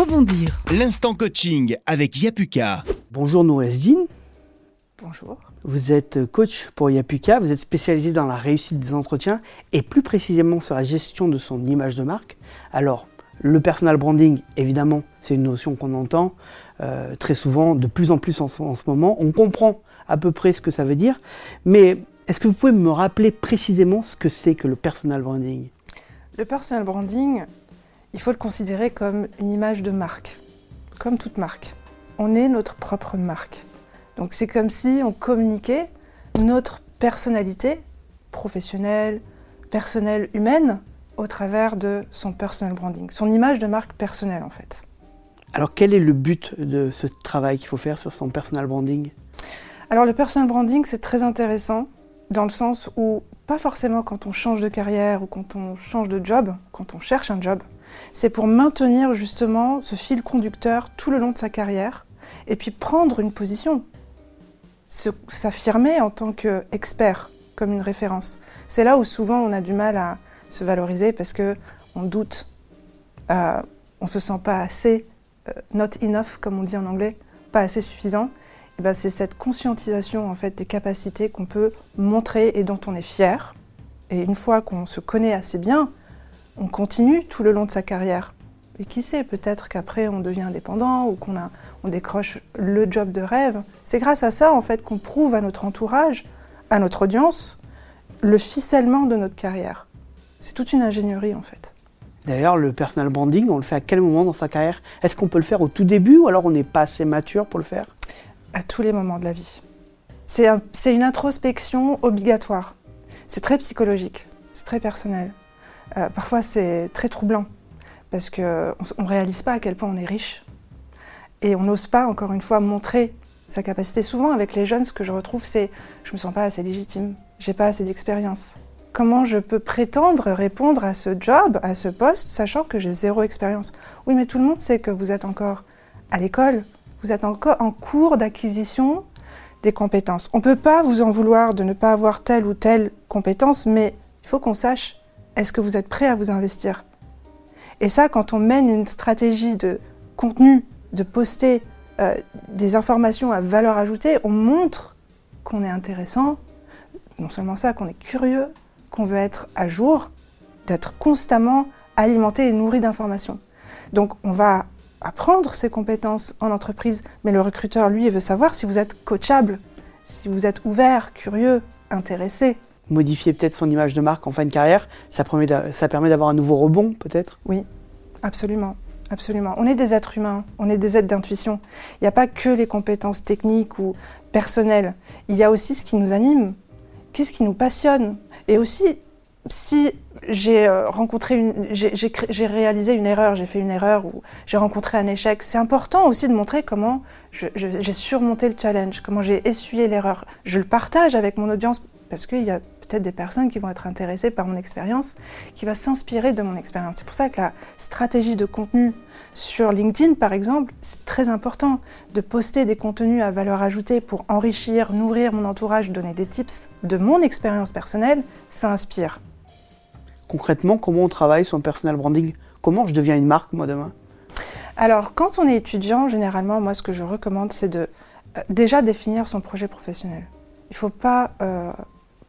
rebondir. L'instant coaching avec Yapuka. Bonjour Nourezdine. Bonjour. Vous êtes coach pour Yapuka, vous êtes spécialisé dans la réussite des entretiens et plus précisément sur la gestion de son image de marque. Alors, le personal branding, évidemment, c'est une notion qu'on entend euh, très souvent, de plus en plus en, en, ce moment. On comprend à peu près ce que ça veut dire, mais est-ce que vous pouvez me rappeler précisément ce que c'est que le personal branding? Le personal branding, il faut le considérer comme une image de marque, comme toute marque. On est notre propre marque. Donc c'est comme si on communiquait notre personnalité professionnelle, personnelle, humaine, au travers de son personal branding, son image de marque personnelle en fait. Alors quel est le but de ce travail qu'il faut faire sur son personal branding? Alors le personal branding c'est très intéressant dans le sens où pas forcément quand on change de carrière ou quand on change de job, quand on cherche un job, c'est pour maintenir justement ce fil conducteur tout le long de sa carrière et puis prendre une position, s'affirmer en tant qu'expert comme une référence. C'est là où souvent on a du mal à se valoriser parce que on doute, euh, on se sent pas assez, euh, not enough comme on dit en anglais, pas assez suffisant. Et ben c'est cette conscientisation en fait des capacités qu'on peut montrer et dont on est fier. Et une fois qu'on se connaît assez bien, on continue tout le long de sa carrière. Et qui sait, peut-être qu'après on devient indépendant ou qu'on on décroche le job de rêve. C'est grâce à ça en fait qu'on prouve à notre entourage, à notre audience, le ficellement de notre carrière. C'est toute une ingénierie en fait. D'ailleurs, le personal branding, on le fait à quel moment dans sa carrière? Est-ce qu'on peut le faire au tout début ou alors on n'est pas assez mature pour le faire? À tous les moments de la vie. C'est un, une introspection obligatoire. C'est très psychologique, c'est très personnel. Euh, parfois, c'est très troublant parce qu'on ne réalise pas à quel point on est riche. Et on n'ose pas, encore une fois, montrer sa capacité. Souvent, avec les jeunes, ce que je retrouve, c'est je me sens pas assez légitime, j'ai pas assez d'expérience. Comment je peux prétendre répondre à ce job, à ce poste, sachant que j'ai zéro expérience? Oui, mais tout le monde sait que vous êtes encore à l'école, vous êtes encore en cours d'acquisition des compétences. On ne peut pas vous en vouloir de ne pas avoir telle ou telle compétence, mais il faut qu'on sache, est-ce que vous êtes prêt à vous investir? Et ça, quand on mène une stratégie de contenu, de poster euh, des informations à valeur ajoutée, on montre qu'on est intéressant, non seulement ça, qu'on est curieux, qu'on veut être à jour, d'être constamment alimenté et nourri d'informations. Donc on va apprendre ces compétences en entreprise, mais le recruteur, lui, veut savoir si vous êtes coachable, si vous êtes ouvert, curieux, intéressé. Modifier peut-être son image de marque en fin de carrière, ça permet d'avoir un nouveau rebond peut-être? Oui, absolument. Absolument. On est des êtres humains, on est des êtres d'intuition. Il n'y a pas que les compétences techniques ou personnelles. Il y a aussi ce qui nous anime, qu'est-ce qui nous passionne. Et aussi, si j'ai euh, rencontré j'ai réalisé une erreur, j'ai fait une erreur ou j'ai rencontré un échec, c'est important aussi de montrer comment j'ai surmonté le challenge, comment j'ai essuyé l'erreur. Je le partage avec mon audience parce qu'il y a peut-être des personnes qui vont être intéressées par mon expérience, qui va s'inspirer de mon expérience. C'est pour ça que la stratégie de contenu sur LinkedIn, par exemple, c'est très important de poster des contenus à valeur ajoutée pour enrichir, nourrir mon entourage, donner des tips de mon expérience personnelle. Ça inspire. Concrètement, comment on travaille son personal branding? Comment je deviens une marque, moi, demain? Alors, quand on est étudiant, généralement, moi, ce que je recommande, c'est de euh, déjà définir son projet professionnel. Il ne faut pas euh,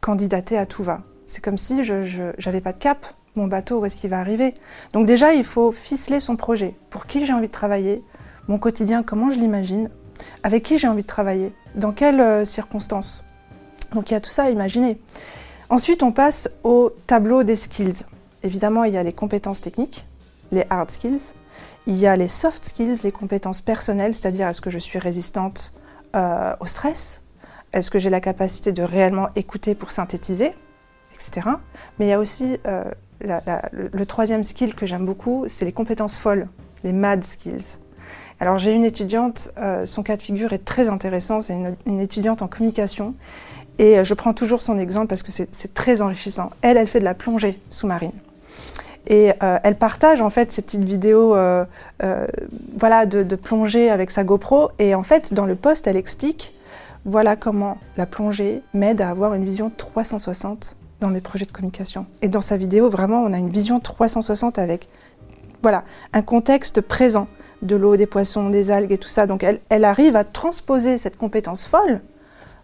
candidater à tout va. C'est comme si je n'avais pas de cap, mon bateau, où est-ce qu'il va arriver? Donc déjà, il faut ficeler son projet. Pour qui j'ai envie de travailler? Mon quotidien, comment je l'imagine? Avec qui j'ai envie de travailler? Dans quelles euh, circonstances? Donc il y a tout ça à imaginer. Ensuite, on passe au tableau des skills. Évidemment, il y a les compétences techniques, les hard skills. Il y a les soft skills, les compétences personnelles, c'est-à-dire est-ce que je suis résistante euh, au stress? Est-ce que j'ai la capacité de réellement écouter pour synthétiser? Etc. Mais il y a aussi euh, le, troisième skill que j'aime beaucoup, c'est les compétences folles, les mad skills. Alors j'ai une étudiante, euh, son cas de figure est très intéressant, c'est une, étudiante en communication et euh, je prends toujours son exemple parce que c'est très enrichissant. Elle, elle fait de la plongée sous-marine. Et euh, elle partage en fait ces petites vidéos voilà, de, de, plongée avec sa GoPro. Et en fait, dans le post, elle explique voilà comment la plongée m'aide à avoir une vision 360 dans mes projets de communication. Et dans sa vidéo, vraiment, on a une vision 360 avec voilà, un contexte présent. de l'eau, des poissons, des algues et tout ça. Donc elle arrive à transposer cette compétence folle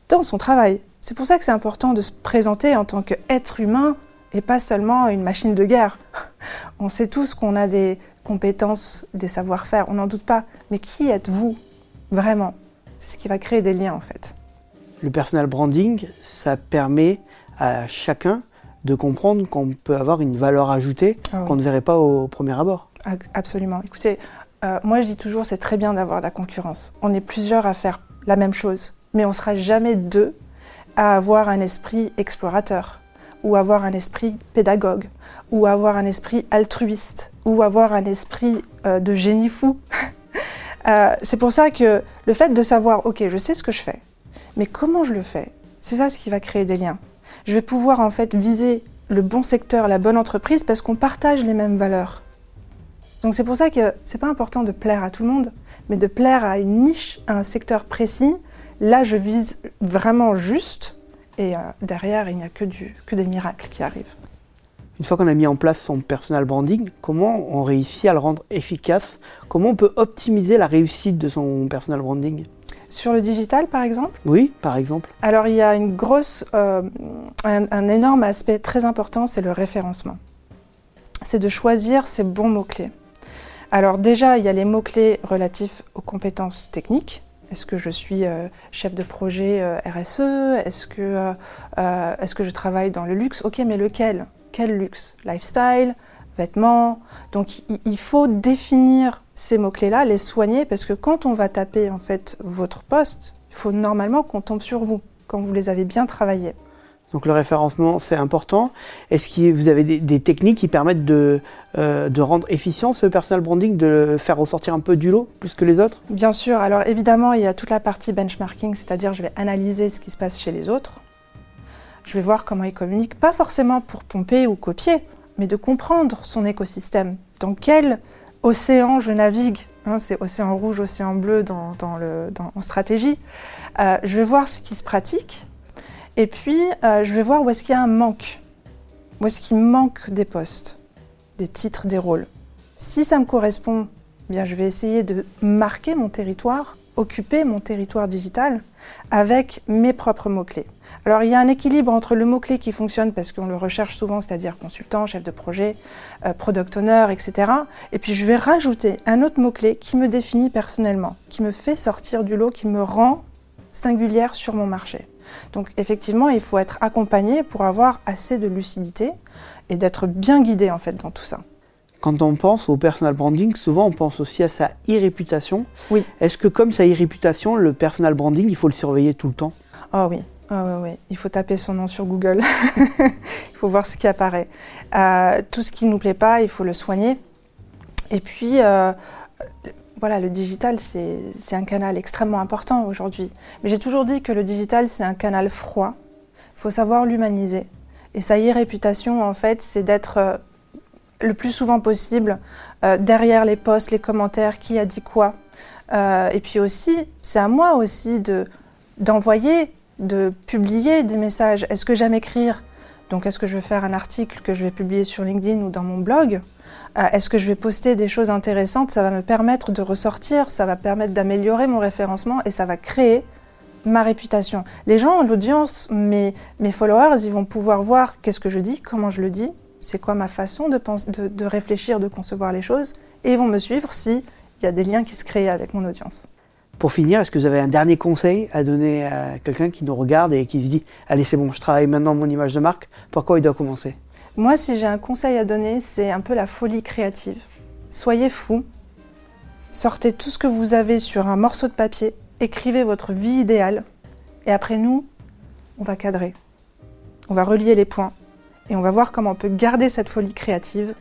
dans son travail. C'est pour ça que c'est important de se présenter en tant qu'être humain et pas seulement une machine de guerre. On sait tous qu'on a des compétences, des savoir-faire, on n'en doute pas. Mais qui êtes-vous vraiment? C'est ce qui va créer des liens en fait. Le personal branding, ça permet à chacun de comprendre qu'on peut avoir une valeur ajoutée Ah oui. qu'on ne verrait pas au premier abord. Absolument. Écoutez, euh, moi je dis toujours c'est très bien d'avoir de la concurrence. On est plusieurs à faire la même chose, mais on sera jamais deux à avoir un esprit explorateur ou avoir un esprit pédagogue ou avoir un esprit altruiste ou avoir un esprit euh, de génie fou. Euh, c'est pour ça que le fait de savoir, ok, je sais ce que je fais, mais comment je le fais, c'est ça ce qui va créer des liens. Je vais pouvoir en fait viser le bon secteur, la bonne entreprise parce qu'on partage les mêmes valeurs. Donc c'est pour ça que c'est pas important de plaire à tout le monde, mais de plaire à une niche, à un secteur précis. Là, je vise vraiment juste, et euh, derrière, il n'y a que, du, que des miracles qui arrivent. Une fois qu'on a mis en place son personal branding, comment on réussit à le rendre efficace? Comment on peut optimiser la réussite de son personal branding? Sur le digital, par exemple, Oui, par exemple. alors il y a une grosse, euh, un, un énorme aspect très important, c'est le référencement. C'est de choisir ses bons mots-clés. Alors déjà, il y a les mots-clés relatifs aux compétences techniques. Est-ce que je suis euh, chef de projet euh, RSE Est-ce que, euh, que je travaille dans le luxe? Ok, mais lequel? Quel luxe? Lifestyle? Vêtements? Donc il, il faut définir ces mots-clés-là, les soigner, parce que quand on va taper en fait votre poste, il faut normalement qu'on tombe sur vous, quand vous les avez bien travaillés. Donc le référencement, c'est important. Est-ce que vous avez des, techniques qui permettent de, euh, de rendre efficient ce personal branding, de le faire ressortir un peu du lot plus que les autres? Bien sûr, alors évidemment, il y a toute la partie benchmarking, c'est-à-dire je vais analyser ce qui se passe chez les autres. Je vais voir comment ils communiquent, pas forcément pour pomper ou copier, mais de comprendre son écosystème. Dans quel océan je navigue hein, C'est océan rouge, océan bleu dans, dans le, dans- en stratégie. Euh, je vais voir ce qui se pratique, et puis euh, je vais voir où est-ce qu'il y a un manque. Où est-ce qu'il manque des postes, des titres, des rôles. Si ça me correspond eh bien, je vais essayer de marquer mon territoire, occuper mon territoire digital avec mes propres mots-clés. Alors, il y a un équilibre entre le mot-clé qui fonctionne parce qu'on le recherche souvent, c'est-à-dire consultant, chef de projet, euh, product owner, etc. Et puis, je vais rajouter un autre mot-clé qui me définit personnellement, qui me fait sortir du lot, qui me rend singulière sur mon marché. Donc, effectivement, il faut être accompagné pour avoir assez de lucidité et d'être bien guidé, en fait, dans tout ça. Quand on pense au personal branding, souvent on pense aussi à sa e-réputation. Oui. Est-ce que comme sa e-réputation, le personal branding, il faut le surveiller tout le temps? Oh oui, ah oui, oui. il faut taper son nom sur Google. il faut voir ce qui apparaît. Euh, tout ce qui ne nous plaît pas, il faut le soigner. Et puis, euh, voilà, le digital, c'est un canal extrêmement important aujourd'hui. Mais j'ai toujours dit que le digital, c'est un canal froid. Il faut savoir l'humaniser. Et sa e-réputation, en fait, c'est d'être euh, le plus souvent possible euh, derrière les posts, les commentaires, qui a dit quoi. Euh, et puis aussi, c'est à moi aussi de d'envoyer, de publier des messages. Est-ce que j'aime écrire? Donc, est-ce que je vais faire un article que je vais publier sur LinkedIn ou dans mon blog? Euh, Est-ce que je vais poster des choses intéressantes? Ça va me permettre de ressortir, ça va permettre d'améliorer mon référencement et ça va créer ma réputation. Les gens, l'audience, mes, mes followers, ils vont pouvoir voir qu'est-ce que je dis, comment je le dis, c'est quoi ma façon de, de, de réfléchir, de concevoir les choses, et ils vont me suivre s'il y a des liens qui se créent avec mon audience. Pour finir, est-ce que vous avez un dernier conseil à donner à quelqu'un qui nous regarde et qui se dit Allez, c'est bon, je travaille maintenant mon image de marque, pourquoi il doit commencer? Moi, si j'ai un conseil à donner, c'est un peu la folie créative. Soyez fous, sortez tout ce que vous avez sur un morceau de papier, écrivez votre vie idéale, et après nous, on va cadrer. On va relier les points, et on va voir comment on peut garder cette folie créative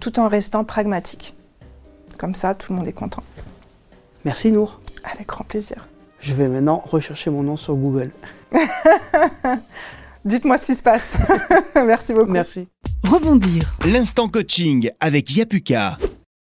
tout en restant pragmatique. Comme ça, tout le monde est content. Merci Nour. Avec grand plaisir. Je vais maintenant rechercher mon nom sur Google. Dites-moi ce qui se passe. Merci beaucoup. Merci. Rebondir. L'instant coaching avec Yapuka.